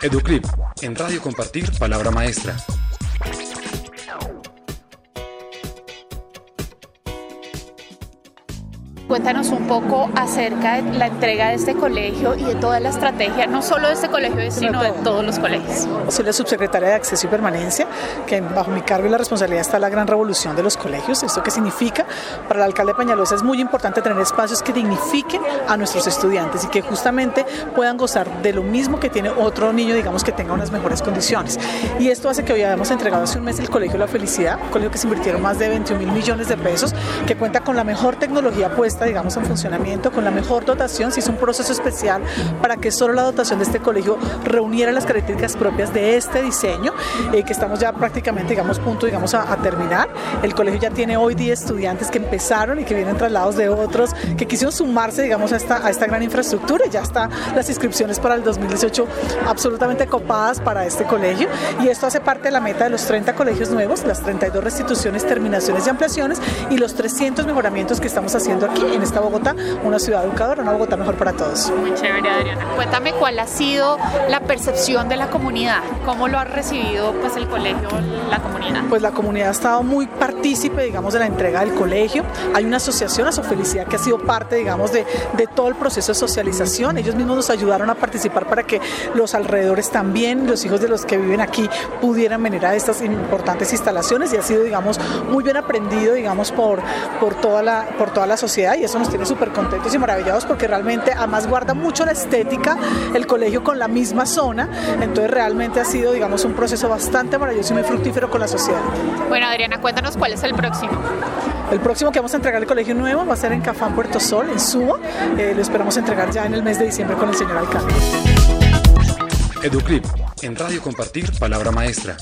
Educlip, en Radio Compartir, Palabra Maestra. Cuéntanos un poco acerca de la entrega de este colegio y de toda la estrategia, no solo de este colegio, sino de todos los colegios. Soy la subsecretaria de Acceso y Permanencia, que bajo mi cargo y la responsabilidad está la gran revolución de los colegios. ¿Esto qué significa? Para el alcalde Peñalosa es muy importante tener espacios que dignifiquen a nuestros estudiantes y que justamente puedan gozar de lo mismo que tiene otro niño, digamos, que tenga unas mejores condiciones. Y esto hace que hoy hayamos entregado hace un mes el Colegio La Felicidad, un colegio que se invirtieron más de 21 mil millones de pesos, que cuenta con la mejor tecnología puesta digamos, en funcionamiento con la mejor dotación. Se hizo un proceso especial para que solo la dotación de este colegio reuniera las características propias de este diseño, eh, que estamos ya prácticamente, digamos, punto, digamos, a, terminar. El colegio ya tiene hoy 10 estudiantes que empezaron y que vienen traslados de otros, que quisieron sumarse, digamos, a esta, a esta gran infraestructura. Ya están las inscripciones para el 2018 absolutamente copadas para este colegio y esto hace parte de la meta de los 30 colegios nuevos, las 32 restituciones, terminaciones y ampliaciones y los 300 mejoramientos que estamos haciendo aquí en esta Bogotá, una ciudad educadora, una Bogotá mejor para todos. Muy chévere, Adriana. Cuéntame cuál ha sido la percepción de la comunidad, cómo lo ha recibido pues el colegio, la comunidad. Pues la comunidad ha estado muy partícipe, digamos, de la entrega del colegio. Hay una asociación, a su felicidad, que ha sido parte, digamos, de, de todo el proceso de socialización. Ellos mismos nos ayudaron a participar para que los alrededores también, los hijos de los que viven aquí, pudieran venir a estas importantes instalaciones y ha sido, digamos, muy bien aprendido, digamos, por, por, toda, la, por toda la sociedad y eso nos tiene súper contentos y maravillados porque realmente además guarda mucho la estética el colegio con la misma zona, entonces realmente ha sido digamos un proceso bastante maravilloso y muy fructífero con la sociedad. Bueno Adriana, cuéntanos cuál es el próximo. El próximo que vamos a entregar el colegio nuevo va a ser en Cafán Puerto Sol, en Suba. Eh, lo esperamos entregar ya en el mes de diciembre con el señor alcalde. Educlip, en Radio Compartir, Palabra Maestra.